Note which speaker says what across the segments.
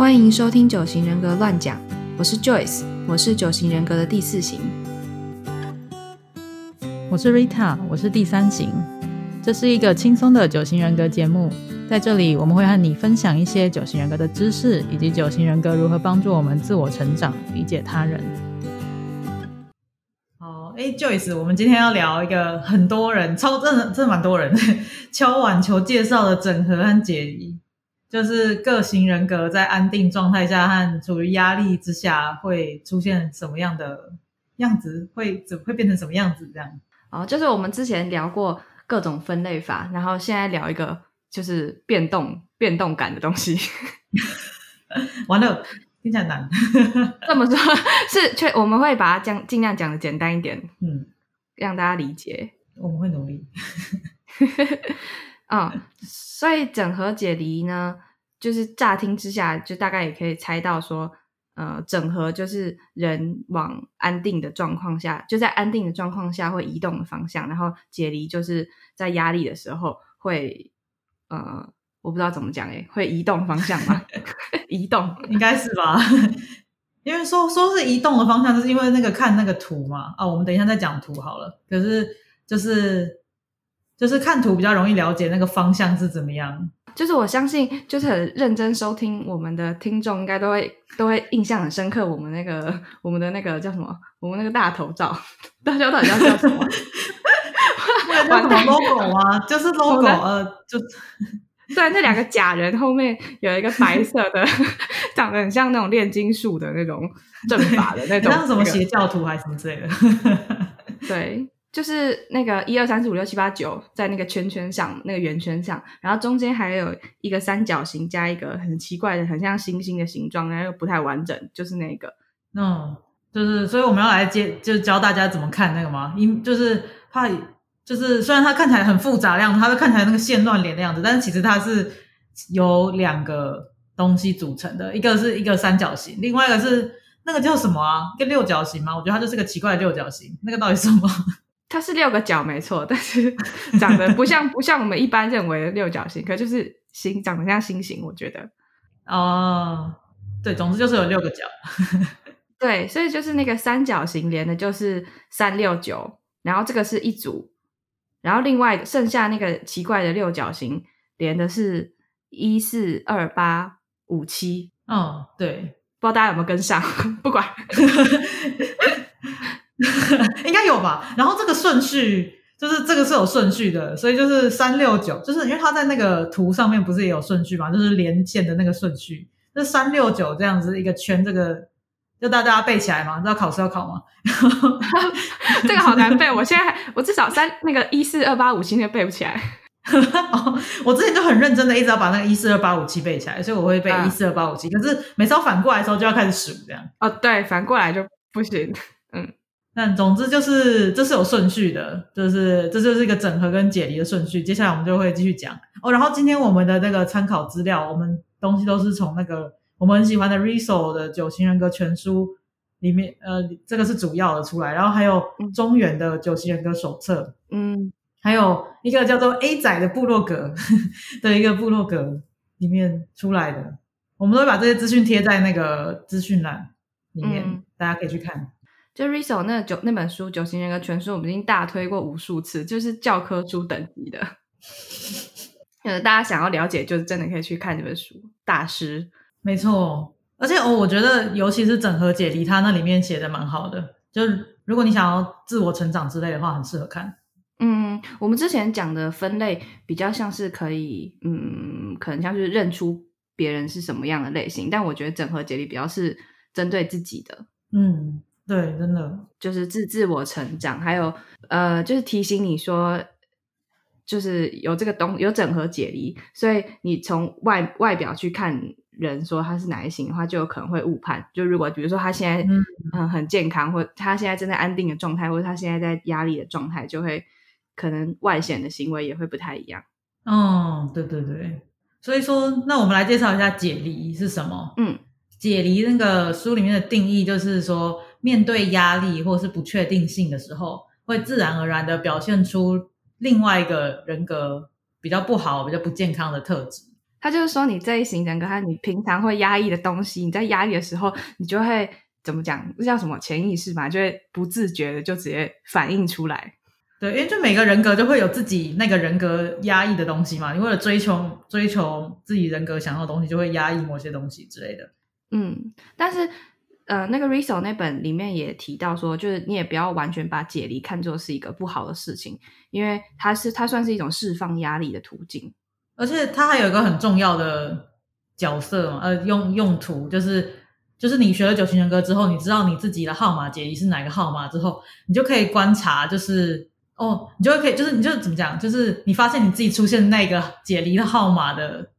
Speaker 1: 欢迎收听九型人格乱讲，我是 Joyce，我是九型人格的第四型。
Speaker 2: 我是 Rita，我是第三型。这是一个轻松的九型人格节目，在这里我们会和你分享一些九型人格的知识，以及九型人格如何帮助我们自我成长、理解他人。好，哎，Joyce，我们今天要聊一个很多人超真的真的蛮多人 敲碗求介绍的整合和解离，就是各型人格在安定状态下和处于压力之下会出现什么样的样子，会怎会变成什么样子这样。
Speaker 1: 哦，就是我们之前聊过各种分类法，然后现在聊一个就是变动变动感的东西。
Speaker 2: 完了，听起来难。
Speaker 1: 这么说，是却我们会把它讲尽量讲的简单一点，
Speaker 2: 嗯，
Speaker 1: 让大家理解。
Speaker 2: 我们会努力。
Speaker 1: 嗯，所以整合解离呢，就是乍听之下，就大概也可以猜到说。呃，整合就是人往安定的状况下，就在安定的状况下会移动的方向，然后解离就是在压力的时候会，呃，我不知道怎么讲诶，会移动方向吗？移动
Speaker 2: 应该是吧？因为说说是移动的方向，就是因为那个看那个图嘛。啊，我们等一下再讲图好了。可是就是就是看图比较容易了解那个方向是怎么样。
Speaker 1: 就是我相信，就是很认真收听我们的听众，应该都会都会印象很深刻。我们那个我们的那个叫什么？我们那个大头照，大家到底要叫什么？
Speaker 2: 叫什么 logo 啊？就是 logo，呃，就
Speaker 1: 对，那两个假人后面有一个白色的，长得很像那种炼金术的那种阵法的那种，
Speaker 2: 像什么邪教徒还是什么之类的。
Speaker 1: 对。就是那个一二三四五六七八九，在那个圈圈上，那个圆圈上，然后中间还有一个三角形加一个很奇怪的、很像星星的形状，然后又不太完整，就是那个。
Speaker 2: 嗯，就是，所以我们要来接，就是教大家怎么看那个吗？因就是怕，就是虽然它看起来很复杂的样子，它会看起来那个线乱连的样子，但是其实它是由两个东西组成的，一个是一个三角形，另外一个是那个叫什么啊？一个六角形吗？我觉得它就是个奇怪的六角形，那个到底是什么？
Speaker 1: 它是六个角没错，但是长得不像 不像我们一般认为的六角形，可就是星长得像星星，我觉得。
Speaker 2: 哦，对，总之就是有六个角。
Speaker 1: 对，所以就是那个三角形连的就是三六九，然后这个是一组，然后另外剩下那个奇怪的六角形连的是一四二八五七。
Speaker 2: 嗯，对，
Speaker 1: 不知道大家有没有跟上？不管。
Speaker 2: 有吧，然后这个顺序就是这个是有顺序的，所以就是三六九，就是因为它在那个图上面不是也有顺序嘛，就是连线的那个顺序，那三六九这样子一个圈，这个就大家背起来嘛，知道考试要考吗？
Speaker 1: 这个好难背，我现在我至少三那个一四二八五七都背不起来。
Speaker 2: 我之前就很认真的一直要把那个一四二八五七背起来，所以我会背一四二八五七，可是每次反过来的时候就要开始数这样。
Speaker 1: 哦，对，反过来就不行，嗯。
Speaker 2: 但总之就是这是有顺序的，就是这就是一个整合跟解离的顺序。接下来我们就会继续讲哦。然后今天我们的那个参考资料，我们东西都是从那个我们很喜欢的 Riso 的九型人格全书里面，呃，这个是主要的出来。然后还有中原的九型人格手册，
Speaker 1: 嗯，
Speaker 2: 还有一个叫做 A 仔的部落格的一个部落格里面出来的。我们都会把这些资讯贴在那个资讯栏里面，大家可以去看。
Speaker 1: 就 Riso 那九那本书《九型人格全书》，我们已经大推过无数次，就是教科书等级的。呃，大家想要了解，就是真的可以去看这本书。大师，
Speaker 2: 没错。而且哦，我觉得尤其是整合解离，他那里面写的蛮好的。就是如果你想要自我成长之类的话，很适合看。
Speaker 1: 嗯，我们之前讲的分类比较像是可以，嗯，可能像是认出别人是什么样的类型，但我觉得整合解离比较是针对自己的。
Speaker 2: 嗯。对，真的
Speaker 1: 就是自自我成长，还有呃，就是提醒你说，就是有这个东有整合解离，所以你从外外表去看人，说他是哪一型的话，就有可能会误判。就如果比如说他现在嗯很健康，或他现在正在安定的状态，或者他现在在压力的状态，就会可能外显的行为也会不太一样。
Speaker 2: 哦，对对对，所以说，那我们来介绍一下解离是什么？
Speaker 1: 嗯，
Speaker 2: 解离那个书里面的定义就是说。面对压力或是不确定性的时候，会自然而然的表现出另外一个人格比较不好、比较不健康的特质。
Speaker 1: 他就是说，你这一型人格，他你平常会压抑的东西，你在压抑的时候，你就会怎么讲？这叫什么潜意识嘛？就会不自觉的就直接反映出来。
Speaker 2: 对，因为就每个人格就会有自己那个人格压抑的东西嘛。你为了追求追求自己人格想要的东西，就会压抑某些东西之类的。
Speaker 1: 嗯，但是呃，那个 Riso 那本里面也提到说，就是你也不要完全把解离看作是一个不好的事情，因为它是它算是一种释放压力的途径。
Speaker 2: 而且它还有一个很重要的角色嘛，呃，用用途就是就是你学了九型人格之后，你知道你自己的号码解离是哪个号码之后，你就可以观察，就是哦，你就可以，就是你就怎么讲，就是你发现你自己出现那个解离的号码的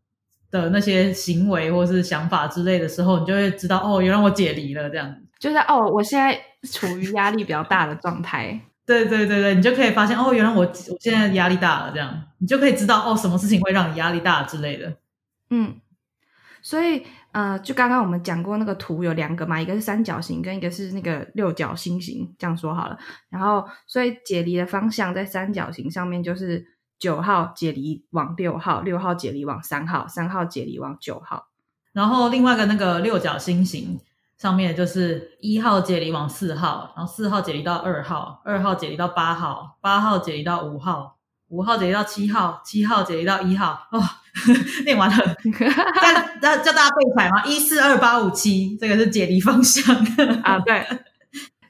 Speaker 2: 的那些行为或是想法之类的时候，你就会知道哦，原来我解离了这样子，
Speaker 1: 就是哦，我现在处于压力比较大的状态。
Speaker 2: 对对对对，你就可以发现哦，原来我我现在压力大了，这样你就可以知道哦，什么事情会让你压力大之类的。
Speaker 1: 嗯，所以呃，就刚刚我们讲过那个图有两个嘛，一个是三角形，跟一个是那个六角星形，这样说好了。然后，所以解离的方向在三角形上面就是九号解离往六号，六号解离往三号，三号解离往九号。
Speaker 2: 然后另外一个那个六角星形。上面就是一号解离往四号，然后四号解离到二号，二号解离到八号，八号解离到五号，五号解离到七号，七号解离到一号。哦，念完了，要叫大家背起来吗？一四二八五七，这个是解离方向
Speaker 1: 啊。对，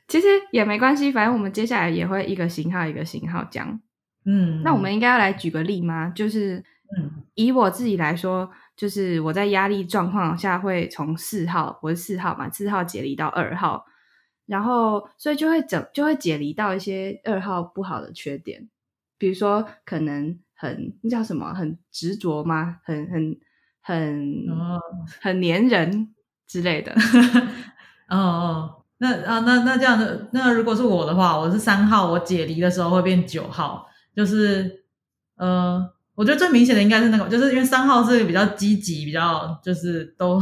Speaker 1: 其实也没关系，反正我们接下来也会一个型号一个型号讲。
Speaker 2: 嗯，
Speaker 1: 那我们应该要来举个例吗？就是，嗯，以我自己来说。就是我在压力状况下会从四号，我是四号嘛，四号解离到二号，然后所以就会整就会解离到一些二号不好的缺点，比如说可能很那叫什么，很执着吗？很很很哦很粘人之类的。
Speaker 2: 哦哦，那啊那那这样的那如果是我的话，我是三号，我解离的时候会变九号，就是呃。我觉得最明显的应该是那个，就是因为三号是比较积极，比较就是都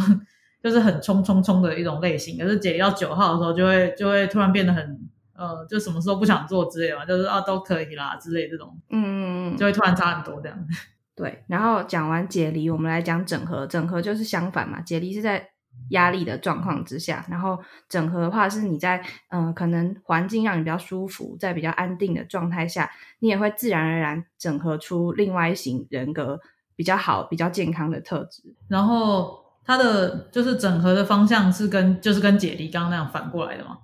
Speaker 2: 就是很冲冲冲的一种类型，可是解离到九号的时候，就会就会突然变得很呃，就什么时候不想做之类的嘛，就是啊都可以啦之类这种，
Speaker 1: 嗯嗯嗯，
Speaker 2: 就会突然差很多这样。
Speaker 1: 对，然后讲完解离，我们来讲整合，整合就是相反嘛，解离是在。压力的状况之下，然后整合的话是你在嗯，可能环境让你比较舒服，在比较安定的状态下，你也会自然而然整合出另外一型人格比较好、比较健康的特质。
Speaker 2: 然后它的就是整合的方向是跟就是跟解离刚刚那样反过来的嘛，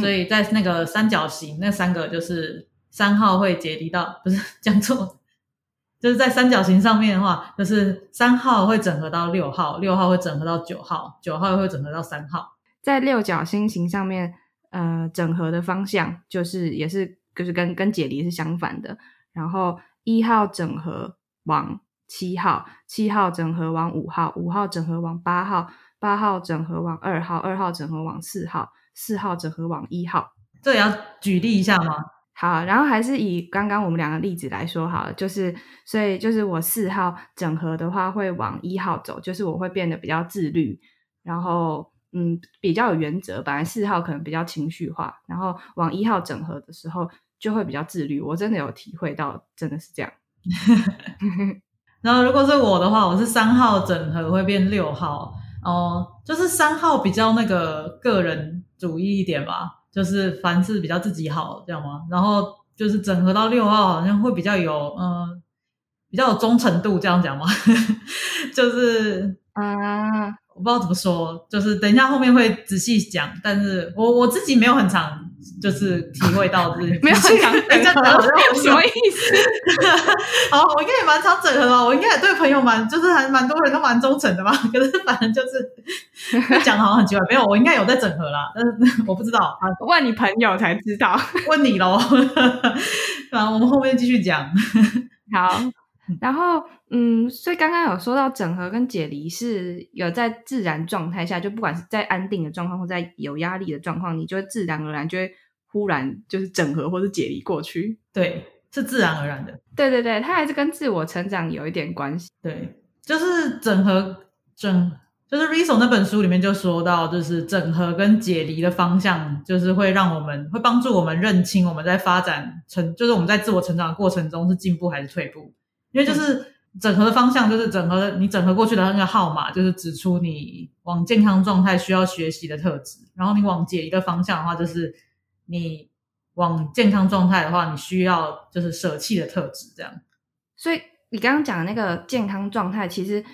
Speaker 2: 所以在那个三角形那三个就是三号会解离到不是讲错。就是在三角形上面的话，就是三号会整合到六号，六号会整合到九号，九号又会整合到三号。
Speaker 1: 在六角星形上面，呃，整合的方向就是也是就是跟跟解离是相反的。然后一号整合往七号，七号整合往五号，五号整合往八号，八号整合往二号，二号整合往四号，四号整合往一号。
Speaker 2: 这也要举例一下吗？
Speaker 1: 好，然后还是以刚刚我们两个例子来说好了，就是所以就是我四号整合的话会往一号走，就是我会变得比较自律，然后嗯比较有原则。本来四号可能比较情绪化，然后往一号整合的时候就会比较自律。我真的有体会到，真的是这样。
Speaker 2: 然后如果是我的话，我是三号整合会变六号哦，就是三号比较那个个人主义一点吧。就是凡事比较自己好，这样吗？然后就是整合到六号，好像会比较有，嗯，比较有忠诚度，这样讲吗？就是
Speaker 1: 啊，
Speaker 2: 我不知道怎么说，就是等一下后面会仔细讲，但是我我自己没有很长。就是体会到自己
Speaker 1: 没有很常整合，什么意思？
Speaker 2: 好，我应该也蛮常整合的，我应该也对朋友蛮，就是还蛮多人都蛮忠诚的嘛。可是反正就是 讲的好像很奇怪，没有，我应该有在整合啦，但是我不知道，
Speaker 1: 问你朋友才知道，
Speaker 2: 问你喽。啊，我们后面继续讲。
Speaker 1: 好，然后嗯，所以刚刚有说到整合跟解离是有在自然状态下，就不管是在安定的状况或在有压力的状况，你就会自然而然就会。忽然就是整合或是解离过去，
Speaker 2: 对，是自然而然的。
Speaker 1: 对对对，它还是跟自我成长有一点关系。
Speaker 2: 对，就是整合整，就是 Riso 那本书里面就说到，就是整合跟解离的方向，就是会让我们会帮助我们认清我们在发展成，就是我们在自我成长的过程中是进步还是退步。因为就是整合的方向就是整合你整合过去的那个号码，就是指出你往健康状态需要学习的特质。然后你往解离的方向的话，就是你往健康状态的话，你需要就是舍弃的特质。这样，
Speaker 1: 所以你刚刚讲的那个健康状态，其实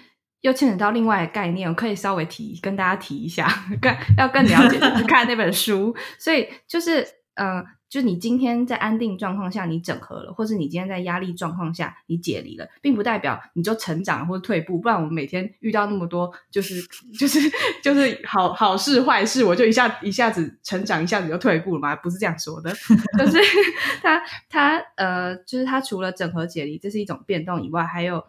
Speaker 1: 又牵扯到另外的概念，我可以稍微提跟大家提一下，更要更了解，就 是看那本书。所以就是呃。就是你今天在安定状况下你整合了，或是你今天在压力状况下你解离了，并不代表你就成长或者退步。不然我们每天遇到那么多就是就是就是好好事坏事，我就一下一下子成长，一下子就退步了吗？不是这样说的。就是 他他呃，就是他除了整合解离这是一种变动以外，还有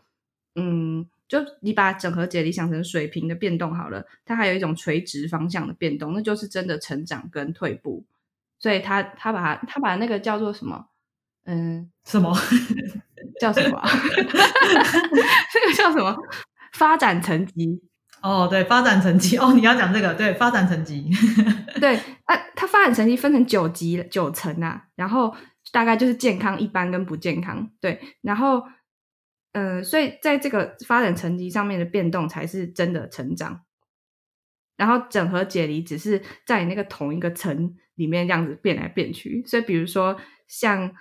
Speaker 1: 嗯，就你把整合解离想成水平的变动好了，它还有一种垂直方向的变动，那就是真的成长跟退步。所以他他把他把那个叫做什么？嗯，
Speaker 2: 什么
Speaker 1: 叫什么？这个叫什么？发展层级？
Speaker 2: 哦，对，发展层级。哦，你要讲这个？对，发展层级。
Speaker 1: 对啊，它发展层级分成九级九层啊，然后大概就是健康、一般跟不健康。对，然后呃，所以在这个发展层级上面的变动才是真的成长。然后整合解离只是在那个同一个层里面这样子变来变去，所以比如说像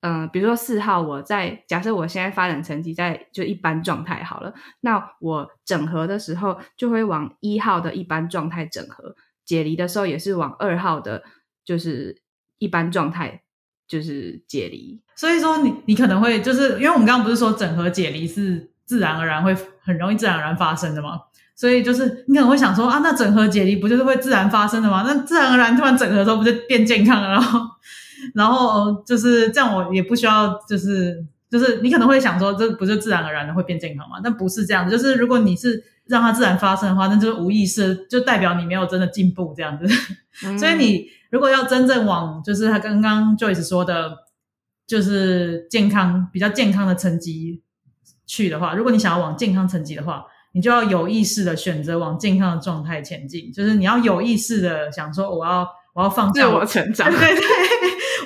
Speaker 1: 嗯，比如说四号，我在假设我现在发展成绩在就一般状态好了，那我整合的时候就会往一号的一般状态整合，解离的时候也是往二号的，就是一般状态就是解离。
Speaker 2: 所以说你你可能会就是因为我们刚刚不是说整合解离是自然而然会很容易自然而然发生的吗？所以就是你可能会想说啊，那整合解离不就是会自然发生的吗？那自然而然突然整合的时候不就变健康了？然后，然后就是这样，我也不需要，就是就是你可能会想说，这不就自然而然的会变健康吗？但不是这样子，就是如果你是让它自然发生的话，那就是无意识，就代表你没有真的进步这样子。所以你如果要真正往就是他刚刚 Joyce 说的，就是健康比较健康的层级去的话，如果你想要往健康层级的话。你就要有意识的选择往健康的状态前进，就是你要有意识的想说，我要我要放下
Speaker 1: 我成长，
Speaker 2: 对对，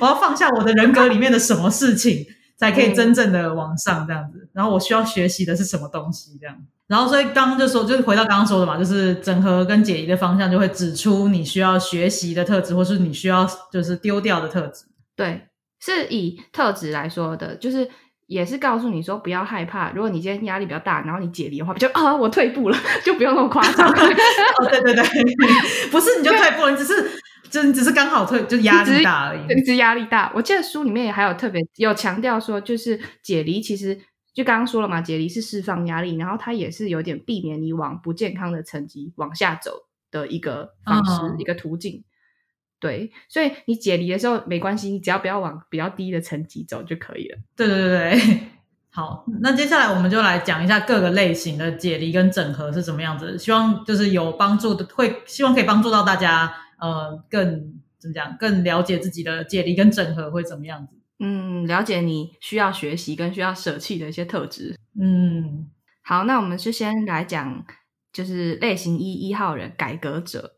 Speaker 2: 我要放下我的人格里面的什么事情，才可以真正的往上这样子。然后我需要学习的是什么东西这样。然后所以刚刚就说，就是回到刚刚说的嘛，就是整合跟解离的方向就会指出你需要学习的特质，或是你需要就是丢掉的特质。
Speaker 1: 对，是以特质来说的，就是。也是告诉你说不要害怕，如果你今天压力比较大，然后你解离的话，就啊我退步了，就不用那么夸张。
Speaker 2: 哦对对对，不是你就退步，你只是就你只是刚好退，就压力大而已。
Speaker 1: 一直压力大，我记得书里面也还有特别有强调说，就是解离其实就刚刚说了嘛，解离是释放压力，然后它也是有点避免你往不健康的层级往下走的一个方式，一个途径。对，所以你解离的时候没关系，你只要不要往比较低的层级走就可以了。
Speaker 2: 对对对对，好，那接下来我们就来讲一下各个类型的解离跟整合是怎么样子。希望就是有帮助的，会希望可以帮助到大家，呃，更怎么讲，更了解自己的解离跟整合会怎么样子。
Speaker 1: 嗯，了解你需要学习跟需要舍弃的一些特质。
Speaker 2: 嗯，
Speaker 1: 好，那我们就先来讲，就是类型一一号人改革者。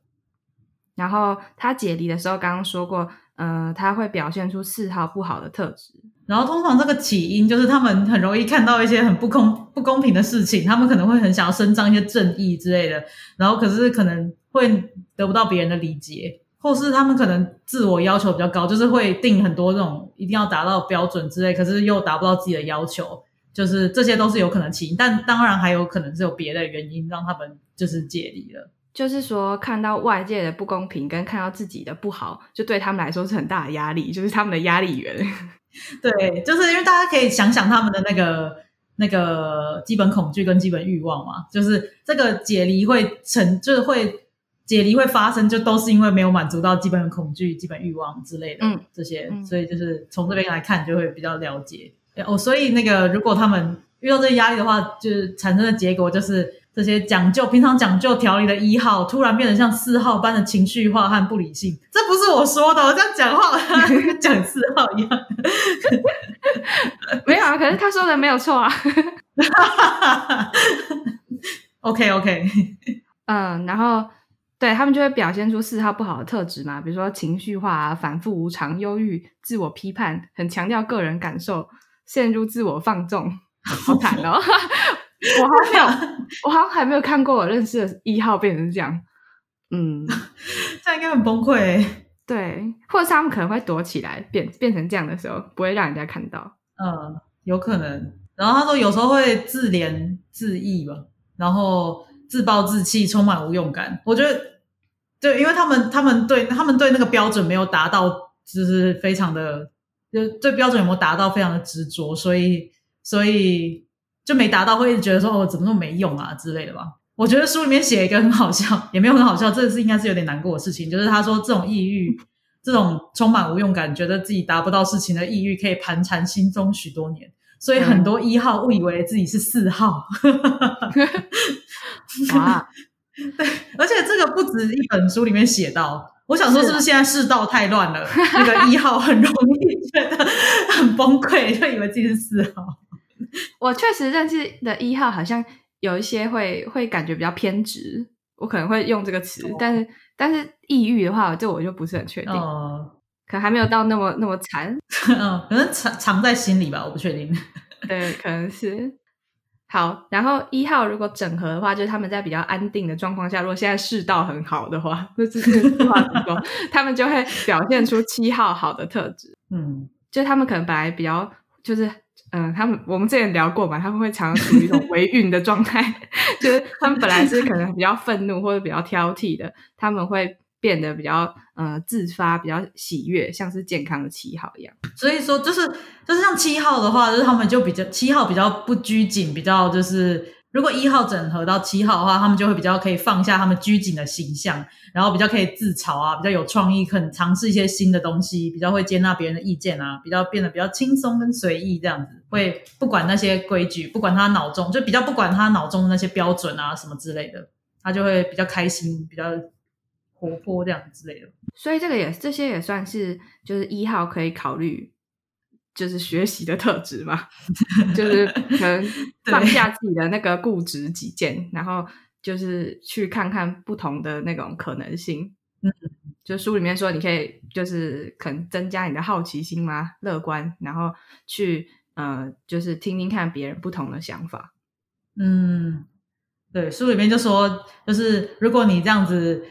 Speaker 1: 然后他解离的时候，刚刚说过，呃，他会表现出四号不好的特质。
Speaker 2: 然后通常这个起因就是他们很容易看到一些很不公不公平的事情，他们可能会很想要伸张一些正义之类的。然后可是可能会得不到别人的理解，或是他们可能自我要求比较高，就是会定很多这种一定要达到标准之类，可是又达不到自己的要求，就是这些都是有可能起因。但当然还有可能是有别的原因让他们就是解离了。
Speaker 1: 就是说，看到外界的不公平，跟看到自己的不好，就对他们来说是很大的压力，就是他们的压力源。
Speaker 2: 对，就是因为大家可以想想他们的那个那个基本恐惧跟基本欲望嘛，就是这个解离会成，就是会解离会发生，就都是因为没有满足到基本的恐惧、基本欲望之类的这些，所以就是从这边来看，就会比较了解。哦，所以那个如果他们遇到这些压力的话，就是产生的结果就是。这些讲究平常讲究条理的一号，突然变得像四号般的情绪化和不理性。这不是我说的，我这样讲话 讲四号一样。
Speaker 1: 没有啊，可是他说的没有错啊。
Speaker 2: OK OK，
Speaker 1: 嗯，然后对他们就会表现出四号不好的特质嘛，比如说情绪化啊、反复无常、忧郁、自我批判、很强调个人感受、陷入自我放纵。好惨哦！我好像没有，我好像还没有看过我认识的一号变成这样。嗯，
Speaker 2: 这样应该很崩溃欸。
Speaker 1: 对，或者是他们可能会躲起来，变变成这样的时候，不会让人家看到。
Speaker 2: 嗯，有可能。然后他说有时候会自怜自艾吧，然后自暴自弃，充满无用感。我觉得，对，因为他们他们对他们对那个标准没有达到，就是非常的，就对标准有没有达到非常的执着，所以所以就没达到，会一直觉得说哦，怎么那么没用啊之类的吧。我觉得书里面写一个很好笑，也没有很好笑，这是应该是有点难过的事情，就是他说这种抑郁，这种充满无用感，觉得自己达不到事情的抑郁，可以盘缠心中许多年。所以很多一号误以为自己是四号，
Speaker 1: 哇，
Speaker 2: 对，而且这个不止一本书里面写到。我想说，是不是现在世道太乱了？那个一号很容易觉得很崩溃，就以为自己是四号。
Speaker 1: 我确实认识的一号，好像有一些会会感觉比较偏执，我可能会用这个词，但是但是抑郁的话，这我就不是很确定。
Speaker 2: 哦，
Speaker 1: 可还没有到那么那么惨，
Speaker 2: 嗯，可能藏藏在心里吧，我不确定。
Speaker 1: 对，可能是。好，然后一号如果整合的话，就是他们在比较安定的状况下，如果现在世道很好的话，那这是话怎么说？他们就会表现出七号好的特质。
Speaker 2: 嗯，
Speaker 1: 就他们可能本来比较就是嗯，他们我们之前聊过嘛，他们会常常处于一种 为孕的状态，就是他们本来是可能比较愤怒或者比较挑剔的，他们会变得比较呃自发，比较喜悦，像是健康的七号一样。
Speaker 2: 所以说，就是就是像七号的话，就是他们就比较七号比较不拘谨，比较就是如果一号整合到七号的话，他们就会比较可以放下他们拘谨的形象，然后比较可以自嘲啊，比较有创意，肯尝试一些新的东西，比较会接纳别人的意见啊，比较变得比较轻松跟随意这样子，会不管那些规矩，不管他脑中就比较不管他脑中的那些标准啊什么之类的，他就会比较开心，比较活泼这样之类的。
Speaker 1: 所以这个也这些也算是就是一号可以考虑就是学习的特质嘛，就是可能 放下自己的那个固执己见，然后就是去看看不同的那种可能性。
Speaker 2: 嗯，
Speaker 1: 就书里面说，你可以就是可能增加你的好奇心嘛，乐观，然后去呃，就是听听看别人不同的想法。
Speaker 2: 嗯，对，书里面就说，就是如果你这样子。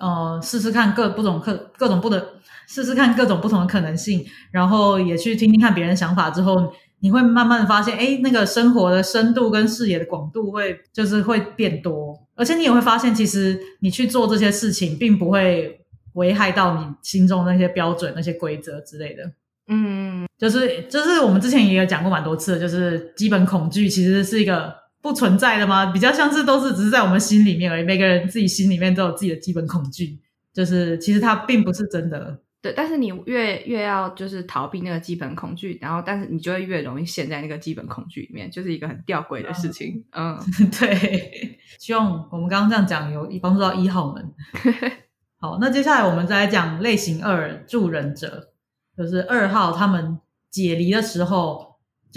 Speaker 2: 呃，试试看各不同各各种不的，试试看各种不同的可能性，然后也去听听看别人想法之后，你会慢慢的发现，哎，那个生活的深度跟视野的广度会就是会变多，而且你也会发现，其实你去做这些事情，并不会危害到你心中那些标准、那些规则之类的。
Speaker 1: 嗯，
Speaker 2: 就是就是我们之前也有讲过蛮多次，就是基本恐惧其实是一个。不存在的吗？比较像是都是只是在我们心里面而已。每个人自己心里面都有自己的基本恐惧，就是其实它并不是真的。
Speaker 1: 对，但是你越越要就是逃避那个基本恐惧，然后但是你就会越容易陷在那个基本恐惧里面，就是一个很吊诡的事情。嗯，
Speaker 2: 对。希望我们刚刚这样讲有帮助到一号们。好，那接下来我们再来讲类型二助人者，就是二号他们解离的时候。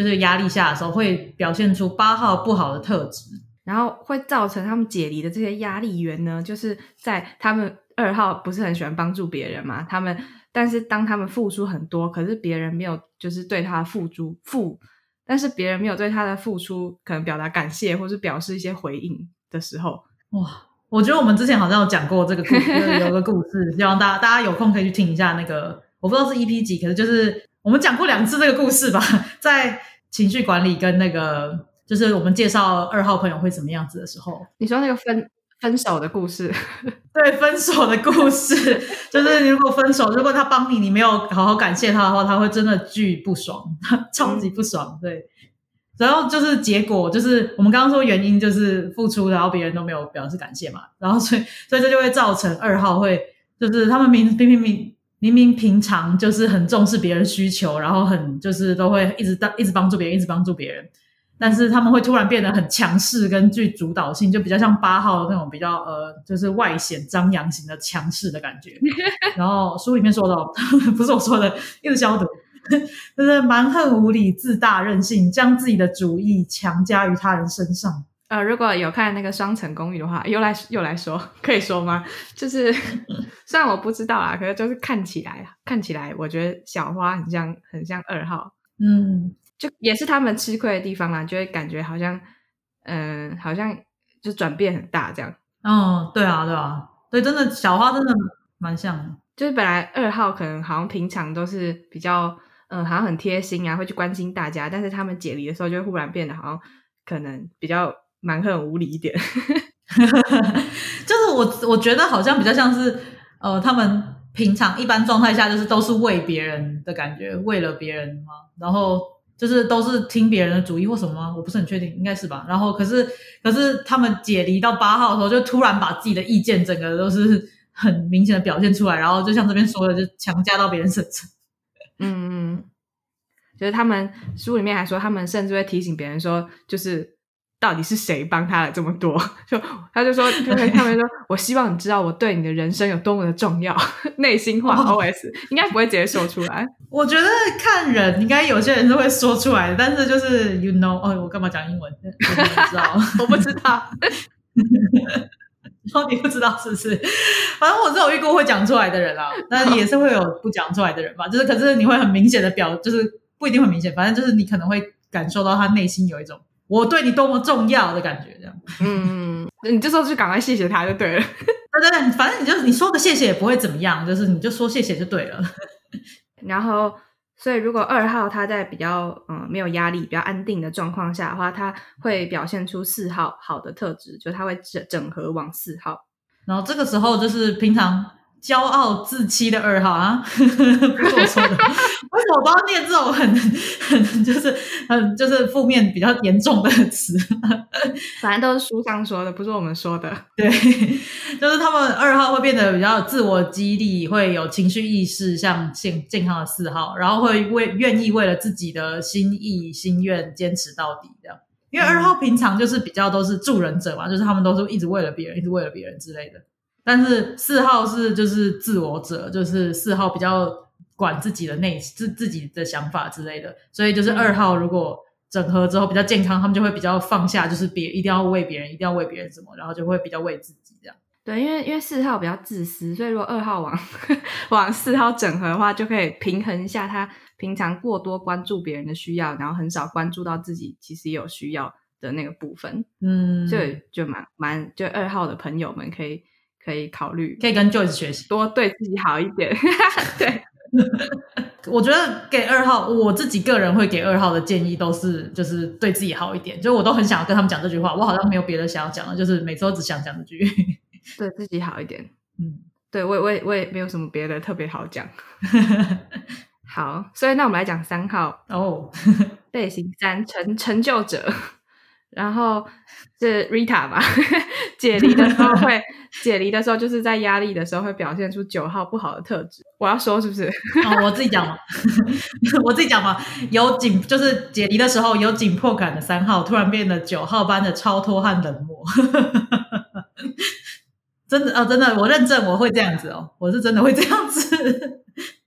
Speaker 2: 就是压力下的时候，会表现出八号不好的特质，
Speaker 1: 然后会造成他们解离的这些压力源呢，就是在他们二号不是很喜欢帮助别人嘛，他们但是当他们付出很多，可是别人没有就是对他付出付，但是别人没有对他的付出可能表达感谢或是表示一些回应的时候，
Speaker 2: 哇，我觉得我们之前好像有讲过这个故事，有个故事，希望大家大家有空可以去听一下那个，我不知道是 EP 几，可是就是。我们讲过两次这个故事吧，在情绪管理跟那个，就是我们介绍二号朋友会怎么样子的时候，
Speaker 1: 你说那个分分手的故事，
Speaker 2: 对，分手的故事，就是如果分手，如果他帮你，你没有好好感谢他的话，他会真的巨不爽，超级不爽，对。然后就是结果，就是我们刚刚说原因就是付出，然后别人都没有表示感谢嘛，然后所以所以这就会造成二号会，就是他们明明明明。明明平常就是很重视别人需求，然后很就是都会一直当一直帮助别人，一直帮助别人，但是他们会突然变得很强势跟具主导性，就比较像八号那种比较呃，就是外显张扬型的强势的感觉。然后书里面说 的 不是我说的，一直消毒，就是蛮横无理、自大任性，将自己的主意强加于他人身上。
Speaker 1: 呃，如果有看那个《双层公寓》的话，又来又来说，可以说吗？就是 虽然我不知道啊，可是就是看起来，看起来，我觉得小花很像很像二号，
Speaker 2: 嗯，
Speaker 1: 就也是他们吃亏的地方啦，就会感觉好像，嗯、好像就转变很大这样。
Speaker 2: 哦，对啊，对啊，对，真的小花真的蛮像的。
Speaker 1: 就是本来二号可能好像平常都是比较，嗯，好像很贴心啊，会去关心大家，但是他们解离的时候，就会忽然变得好像可能比较蛮很无理一点。
Speaker 2: 就是我我觉得好像比较像是呃，他们平常一般状态下就是都是为别人的感觉，为了别人嘛，然后就是都是听别人的主意或什么吗？我不是很确定，应该是吧。然后可是可是他们解离到八号的时候，就突然把自己的意见整个都是 很明显的表现出来，然后就像这边说的，就强加到别人身上。
Speaker 1: 嗯嗯，就是他们书里面还说，他们甚至会提醒别人说，就是到底是谁帮他了这么多？就他就说，就会他们说，我希望你知道我对你的人生有多么的重要，内心话
Speaker 2: 哦
Speaker 1: OS 应该不会直接说出来。
Speaker 2: 我觉得看人，应该有些人是会说出来的，但是就是 you know，哦，我干嘛讲英文？我不知道。
Speaker 1: 我不知道，
Speaker 2: 然后你不知道是不是？反正我是有遇过会讲出来的人啊，但是也是会有不讲出来的人吧。就是可是你会很明显的表，就是不一定很明显，反正就是你可能会感受到他内心有一种我对你多么重要的感觉，这样。
Speaker 1: 嗯，你这时候就赶快谢谢他就对了。
Speaker 2: 对对对，反正你就你说个谢谢也不会怎么样，就是你就说谢谢就对了。
Speaker 1: 然后，所以如果二号他在比较嗯没有压力、比较安定的状况下的话，他会表现出四号好的特质，就他会整整合往四号。
Speaker 2: 然后这个时候就是平常骄傲自欺的二号啊，不是我说的，为什么我都要念这种很很就是很就是负面比较严重的词？
Speaker 1: 反正都是书上说的，不是我们说的。
Speaker 2: 对，就是他们二号会变得比较自我激励，会有情绪意识，像健健康的四号，然后会为愿意为了自己的心意心愿坚持到底这样。因为二号平常就是比较都是助人者嘛，就是他们都是一直为了别人，一直为了别人之类的。但是四号是就是自我者，就是四号比较管自己的内自自己的想法之类的，所以就是二号如果整合之后比较健康，他们就会比较放下，就是别一定要为别人，一定要为别人什么，然后就会比较为自己这样。
Speaker 1: 对，因为因为四号比较自私，所以如果二号往 往四号整合的话，就可以平衡一下他平常过多关注别人的需要，然后很少关注到自己其实也有需要的那个部分。
Speaker 2: 嗯，
Speaker 1: 所以就蛮蛮，就二号的朋友们可以可以考虑
Speaker 2: 可以跟 Joyce 学习。
Speaker 1: 多对自己好一点。对，
Speaker 2: 我觉得给二号，我自己个人会给二号的建议都是，就是对自己好一点。就我都很想要跟他们讲这句话，我好像没有别的想要讲的，就是每次都只想讲这句。
Speaker 1: 对自己好一点。
Speaker 2: 嗯，
Speaker 1: 对我也我也我也没有什么别的特别好讲。好，所以那我们来讲三号
Speaker 2: 哦，
Speaker 1: 类型三成成就者，然后是 Rita 吧，解离的时候会 解离的时候，就是在压力的时候会表现出九号不好的特质。我要说是不是？
Speaker 2: 哦，我自己讲嘛，我自己讲嘛，有紧就是解离的时候有紧迫感的三号，突然变得九号般的超脱和冷漠。真的哦，真的，我认证我会这样子哦，我是真的会这样子。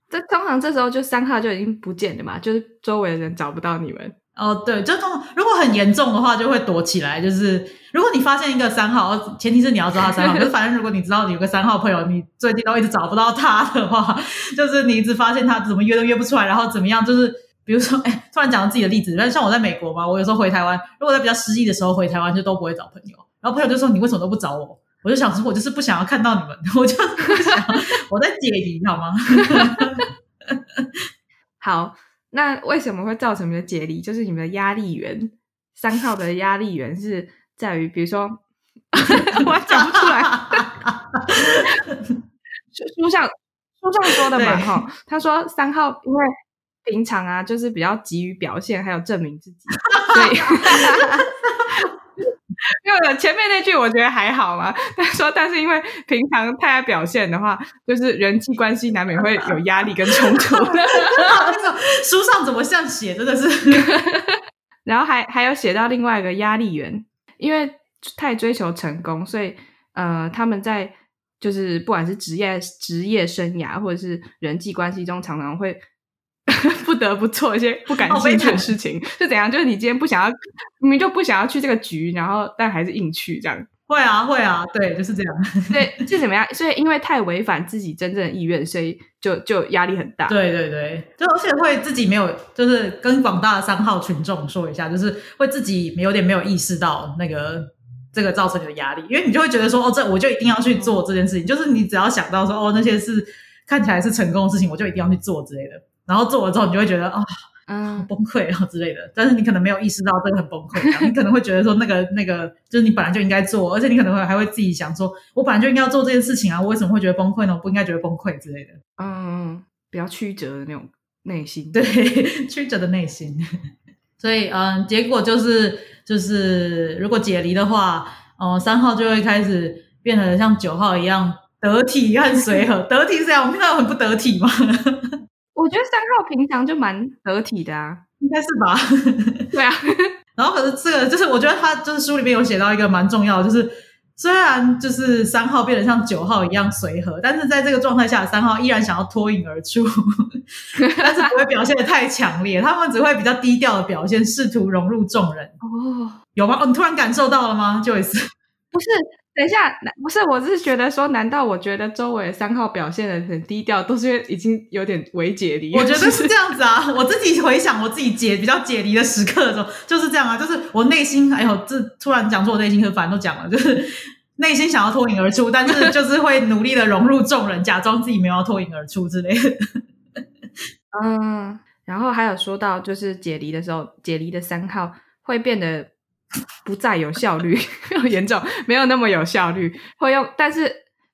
Speaker 1: 这通常这时候就三号就已经不见了嘛，就是周围的人找不到你们。
Speaker 2: 哦，对，就通如果很严重的话，就会躲起来。就是如果你发现一个三号，前提是你要知道他三号。就是反正如果你知道你有个三号朋友，你最近都一直找不到他的话，就是你一直发现他怎么约都约不出来，然后怎么样，就是比如说，哎，突然讲到自己的例子，但是像我在美国嘛，我有时候回台湾，如果在比较失意的时候回台湾，就都不会找朋友，然后朋友就说你为什么都不找我？我就想说，我就是不想要看到你们，我就不想，我在解离，好吗？
Speaker 1: 好，那为什么会造成你们的解离？就是你们的压力源，三号的压力源是在于，比如说，我讲不出来，书 书上书上说的嘛，
Speaker 2: 对
Speaker 1: 哈，他说三号因为平常啊，就是比较急于表现，还有证明自己，所以。因为前面那句我觉得还好嘛，他说，但是因为平常太爱表现的话，就是人际关系难免会有压力跟冲突。
Speaker 2: 那 个书上怎么像写，真的是。
Speaker 1: 然后还还有写到另外一个压力源，因为太追求成功，所以呃，他们在就是不管是职业职业生涯或者是人际关系中，常常会 不得不做一些不感兴趣的事情。是怎样？就是你今天不想要，明明就不想要去这个局，然后但还是硬去这样。
Speaker 2: 会啊，会啊，对，就是这样。
Speaker 1: 对，是怎么样？所以因为太违反自己真正的意愿，所以就就压力很大。
Speaker 2: 对对对，就而且会自己没有，就是跟广大的三号群众说一下，就是会自己有点没有意识到那个这个造成你的压力，因为你就会觉得说，哦，这我就一定要去做这件事情，就是你只要想到说，哦，那些是看起来是成功的事情，我就一定要去做之类的，然后做了之后，你就会觉得啊。
Speaker 1: 嗯，
Speaker 2: 崩溃啊之类的，但是你可能没有意识到这个很崩溃，你可能会觉得说那个那个就是你本来就应该做，而且你可能会还会自己想说，我本来就应该要做这件事情啊，我为什么会觉得崩溃呢？我不应该觉得崩溃之类的。
Speaker 1: 嗯，比较曲折的那种内心，
Speaker 2: 对，曲折的内心。所以嗯，结果就是就是如果解离的话，哦，三号就会开始变得像九号一样得体和随和。得体是这样，我们看到很不得体吗？
Speaker 1: 我觉得三号平常就蛮得体的啊，
Speaker 2: 应该是吧？
Speaker 1: 对啊。
Speaker 2: 然后可是这个就是，我觉得他就是书里面有写到一个蛮重要的，就是虽然就是三号变得像九号一样随和，但是在这个状态下，三号依然想要脱颖而出，但是不会表现的太强烈，他们只会比较低调的表现，试图融入众人。
Speaker 1: 哦，
Speaker 2: 有吗？哦，你突然感受到了吗？Joyce，
Speaker 1: 不是。等一下，不是，我是觉得说，难道我觉得周围三号表现的很低调，都是因为已经有点微解离？
Speaker 2: 我觉得是 这样子啊，我自己回想我自己解比较解离的时刻的时候，就是这样啊，就是我内心，哎呦，这突然讲出我内心，可反正都讲了，就是内心想要脱颖而出，但是就是会努力的融入众人，假装自己没有要脱颖而出之类的。
Speaker 1: 嗯，然后还有说到，就是解离的时候，解离的三号会变得。不再有效率，没有严重，没有那么有效率。会用，但是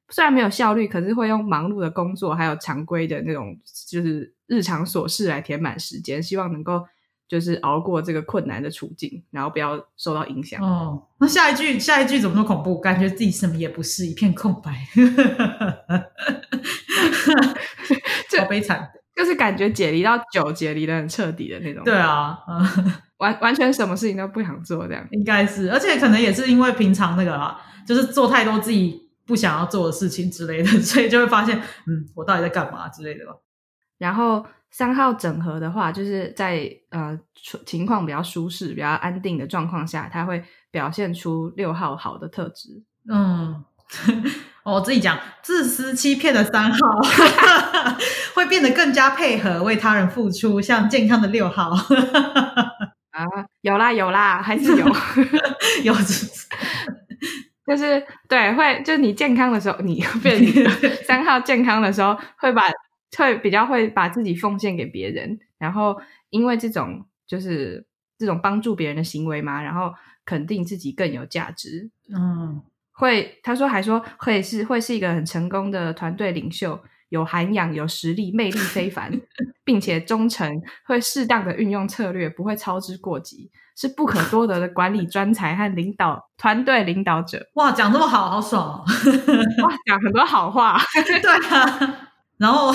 Speaker 1: 虽然没有效率，可是会用忙碌的工作，还有常规的那种，就是日常琐事来填满时间，希望能够就是熬过这个困难的处境，然后不要受到影响。
Speaker 2: 哦，那下一句，下一句怎么那么恐怖？感觉自己什么也不是，一片空白，好悲惨。
Speaker 1: 就是感觉解离到九，解离的很彻底的那种。
Speaker 2: 对啊，嗯
Speaker 1: 完完全什么事情都不想做，这样
Speaker 2: 应该是，而且可能也是因为平常那个啦，就是做太多自己不想要做的事情之类的，所以就会发现，嗯，我到底在干嘛之类的吧。
Speaker 1: 然后三号整合的话，就是在呃情况比较舒适、比较安定的状况下，他会表现出六号好的特质。
Speaker 2: 嗯。我自己讲，自私欺骗的三号 会变得更加配合，为他人付出，像健康的六号。
Speaker 1: 啊，有啦有啦，还是有
Speaker 2: 有，
Speaker 1: 就是对，会就是你健康的时候，你变三号健康的时候，会把会比较会把自己奉献给别人，然后因为这种就是这种帮助别人的行为嘛，然后肯定自己更有价值，
Speaker 2: 嗯。
Speaker 1: 会，他说还说会是会是一个很成功的团队领袖，有涵养、有实力、魅力非凡，并且忠诚，会适当的运用策略，不会操之过急，是不可多得的管理专才和领导团队领导者。
Speaker 2: 哇，讲这么好，好爽哦！哇，
Speaker 1: 讲很多好话，
Speaker 2: 对啊。然后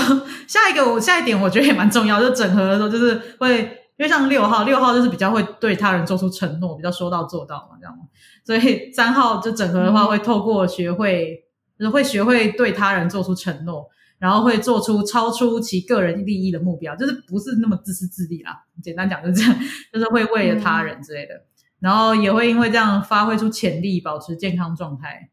Speaker 2: 下一个，我下一点我觉得也蛮重要，就整合的时候就是会，因为像六号，六号就是比较会对他人做出承诺，比较说到做到嘛，这样。所以 三号就整合的话，会透过学会，就是会学会对他人做出承诺，然后会做出超出其个人利益的目标，就是不是那么自私自利啦。简单讲就是这样，就是会为了他人之类的，然后也会因为这样发挥出潜力，保持健康状态，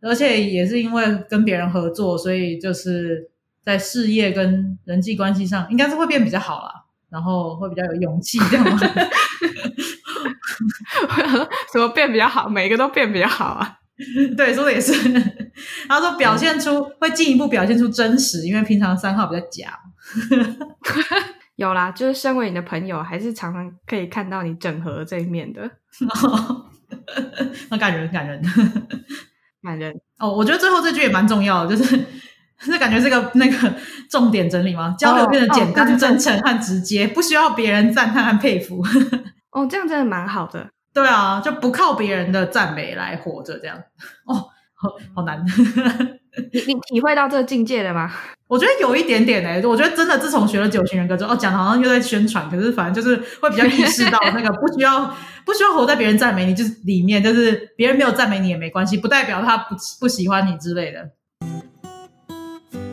Speaker 2: 而且也是因为跟别人合作，所以就是在事业跟人际关系上，应该是会变比较好啦，然后会比较有勇气这样吗。
Speaker 1: 什么变比较好？每个都变比较好啊！
Speaker 2: 对，说的也是。他说表现出会进一步表现出真实，因为平常三号比较假。
Speaker 1: 有啦，就是身为你的朋友，还是常常可以看到你整合这一面的。
Speaker 2: 那感人，感人，
Speaker 1: 感人。
Speaker 2: 哦，我觉得最后这句也蛮重要的，就是 是感觉这个那个重点整理吗？交流变得简单、真诚和直接，不需要别人赞叹和佩服。
Speaker 1: 哦，这样真的蛮好的。
Speaker 2: 对啊，就不靠别人的赞美来活着，这样 哦，好好难。
Speaker 1: 你你体会到这个境界了吗？
Speaker 2: 我觉得有一点点诶，我觉得真的自从学了九型人格之后，哦，讲的好像又在宣传，可是反正就是会比较意识到那个不需要不需要活在别人赞美你，就是里面就是别人没有赞美你也没关系，不代表他不不喜欢你之类的。